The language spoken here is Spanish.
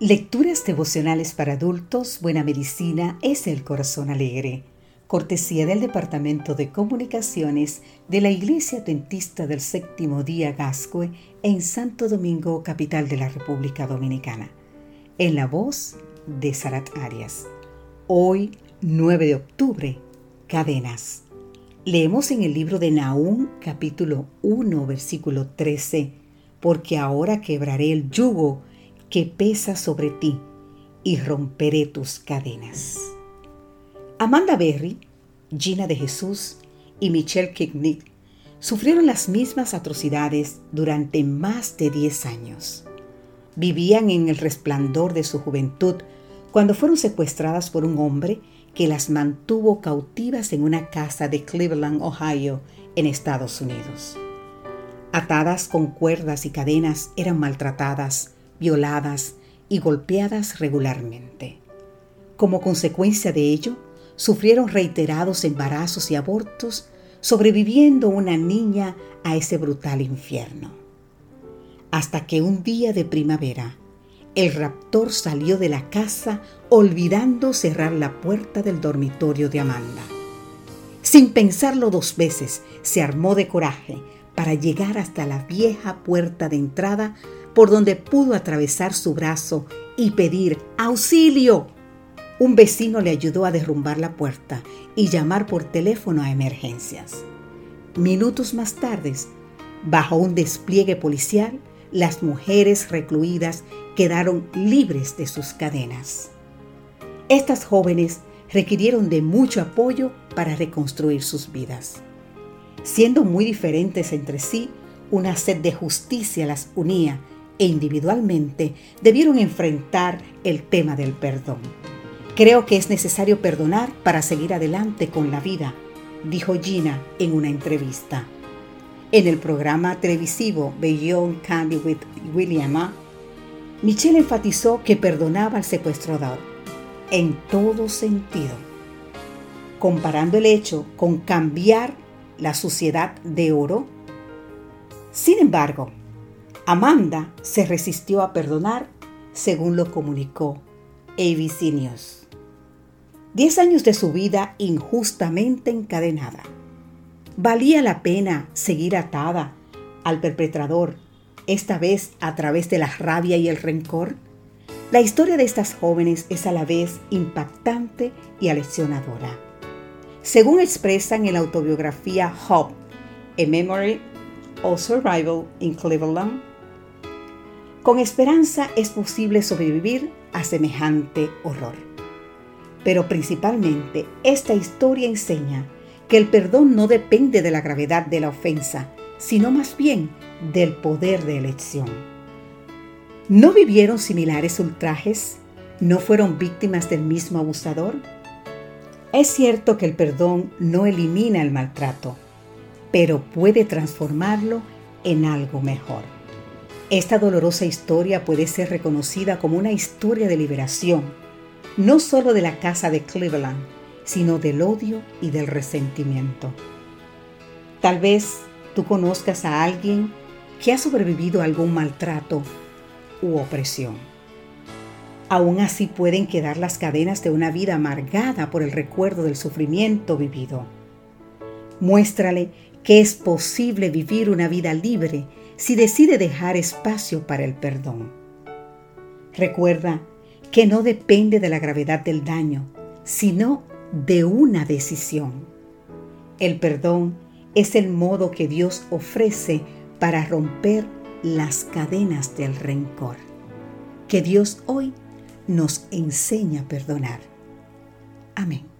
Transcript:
Lecturas devocionales para adultos, Buena Medicina es el Corazón Alegre. Cortesía del Departamento de Comunicaciones de la Iglesia Dentista del Séptimo Día Gascue en Santo Domingo, capital de la República Dominicana. En la voz de Sarat Arias. Hoy, 9 de octubre, Cadenas. Leemos en el libro de Naúm, capítulo 1, versículo 13, porque ahora quebraré el yugo que pesa sobre ti y romperé tus cadenas. Amanda Berry, Gina de Jesús y Michelle Kicknick sufrieron las mismas atrocidades durante más de 10 años. Vivían en el resplandor de su juventud cuando fueron secuestradas por un hombre que las mantuvo cautivas en una casa de Cleveland, Ohio, en Estados Unidos. Atadas con cuerdas y cadenas, eran maltratadas, violadas y golpeadas regularmente. Como consecuencia de ello, sufrieron reiterados embarazos y abortos, sobreviviendo una niña a ese brutal infierno. Hasta que un día de primavera, el raptor salió de la casa olvidando cerrar la puerta del dormitorio de Amanda. Sin pensarlo dos veces, se armó de coraje para llegar hasta la vieja puerta de entrada por donde pudo atravesar su brazo y pedir auxilio. Un vecino le ayudó a derrumbar la puerta y llamar por teléfono a emergencias. Minutos más tarde, bajo un despliegue policial, las mujeres recluidas quedaron libres de sus cadenas. Estas jóvenes requirieron de mucho apoyo para reconstruir sus vidas. Siendo muy diferentes entre sí, una sed de justicia las unía e individualmente debieron enfrentar el tema del perdón. Creo que es necesario perdonar para seguir adelante con la vida, dijo Gina en una entrevista. En el programa televisivo Beyond Candy with William Michelle enfatizó que perdonaba al secuestrador en todo sentido, comparando el hecho con cambiar la suciedad de oro. Sin embargo, Amanda se resistió a perdonar, según lo comunicó ABC News. Diez años de su vida injustamente encadenada. ¿Valía la pena seguir atada al perpetrador, esta vez a través de la rabia y el rencor? La historia de estas jóvenes es a la vez impactante y aleccionadora. Según expresan en la autobiografía Hope, A Memory of Survival in Cleveland, con esperanza es posible sobrevivir a semejante horror. Pero principalmente esta historia enseña que el perdón no depende de la gravedad de la ofensa, sino más bien del poder de elección. ¿No vivieron similares ultrajes? ¿No fueron víctimas del mismo abusador? Es cierto que el perdón no elimina el maltrato, pero puede transformarlo en algo mejor. Esta dolorosa historia puede ser reconocida como una historia de liberación, no solo de la casa de Cleveland, sino del odio y del resentimiento. Tal vez tú conozcas a alguien que ha sobrevivido a algún maltrato u opresión. Aún así pueden quedar las cadenas de una vida amargada por el recuerdo del sufrimiento vivido. Muéstrale que es posible vivir una vida libre si decide dejar espacio para el perdón. Recuerda que no depende de la gravedad del daño, sino de una decisión. El perdón es el modo que Dios ofrece para romper las cadenas del rencor. Que Dios hoy nos enseña a perdonar. Amén.